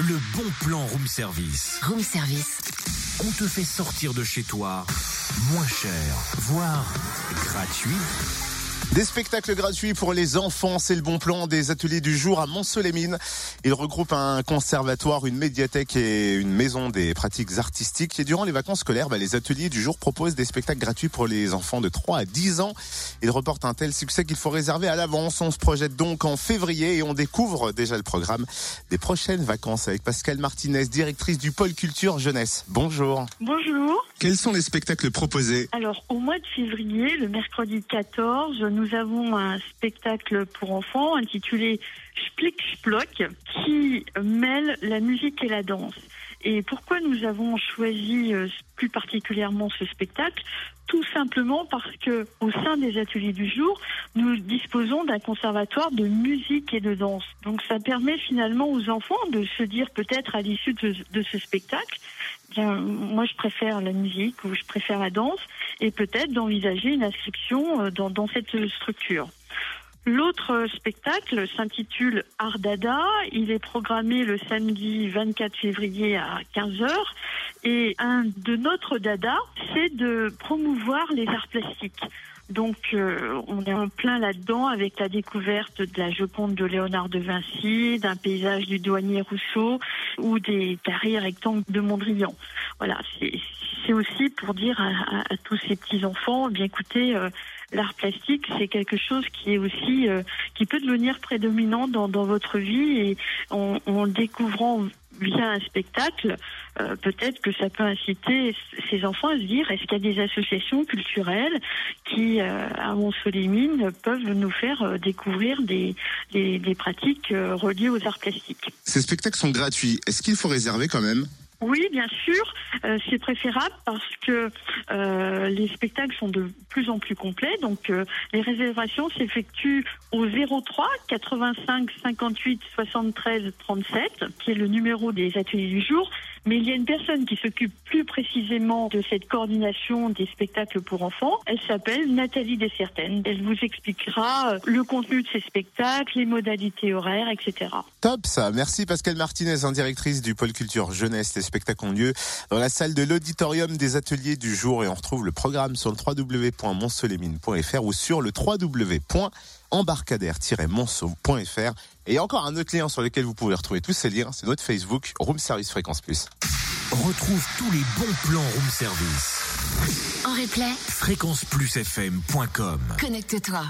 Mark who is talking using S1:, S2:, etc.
S1: le bon plan room service.
S2: Room service.
S1: On te fait sortir de chez toi moins cher, voire gratuit.
S3: Des spectacles gratuits pour les enfants, c'est le bon plan des ateliers du jour à Mont-Solémine. Il regroupe un conservatoire, une médiathèque et une maison des pratiques artistiques. Et durant les vacances scolaires, bah, les ateliers du jour proposent des spectacles gratuits pour les enfants de 3 à 10 ans. Ils reportent un tel succès qu'il faut réserver à l'avance. On se projette donc en février et on découvre déjà le programme des prochaines vacances avec Pascal Martinez, directrice du pôle culture jeunesse. Bonjour.
S4: Bonjour.
S3: Quels sont les spectacles proposés?
S4: Alors, au mois de février, le mercredi 14, nous avons un spectacle pour enfants intitulé Splick Splock qui mêle la musique et la danse. Et pourquoi nous avons choisi euh, plus particulièrement ce spectacle? Tout simplement parce que au sein des ateliers du jour, nous disposons d'un conservatoire de musique et de danse. Donc ça permet finalement aux enfants de se dire peut-être à l'issue de, de, ce spectacle, bien, moi je préfère la musique ou je préfère la danse, et peut-être d'envisager une inscription euh, dans, dans cette structure. L'autre spectacle s'intitule Ardada. Il est programmé le samedi 24 février à 15h. Et un de notre dada, c'est de promouvoir les arts plastiques. Donc euh, on est en plein là-dedans avec la découverte de la Joconde de Léonard de Vinci, d'un paysage du douanier Rousseau ou des carrés rectangles de Mondrian. Voilà, c'est aussi pour dire à, à, tous ces petits enfants, bien écoutez, euh, l'art plastique c'est quelque chose qui est aussi euh, qui peut devenir prédominant dans, dans votre vie et en, en découvrant via un spectacle, euh, peut-être que ça peut inciter ces enfants à se dire est-ce qu'il y a des associations culturelles qui, euh, à Montsolimine, peuvent nous faire euh, découvrir des, des, des pratiques euh, reliées aux arts plastiques?
S3: Ces spectacles sont gratuits. Est-ce qu'il faut réserver quand même?
S4: Oui, bien sûr, euh, c'est préférable parce que euh, les spectacles sont de plus en plus complets. Donc, euh, les réservations s'effectuent au 03 85 58 73 37, qui est le numéro des ateliers du jour. Mais il y a une personne qui s'occupe plus précisément de cette coordination des spectacles pour enfants. Elle s'appelle Nathalie Dessertaines. Elle vous expliquera le contenu de ces spectacles, les modalités horaires, etc.
S3: Top ça. Merci Pascal Martinez, directrice du pôle culture jeunesse. Les spectacles ont lieu dans la salle de l'auditorium des ateliers du jour et on retrouve le programme sur le www.monsolemine.fr ou sur le www.embarcadère-monceau.fr. Et encore un autre lien sur lequel vous pouvez retrouver tous ces liens, c'est notre Facebook Room Service Fréquence Plus.
S1: Retrouve tous les bons plans room service.
S2: En replay,
S1: fréquenceplusfm.com.
S2: Connecte-toi.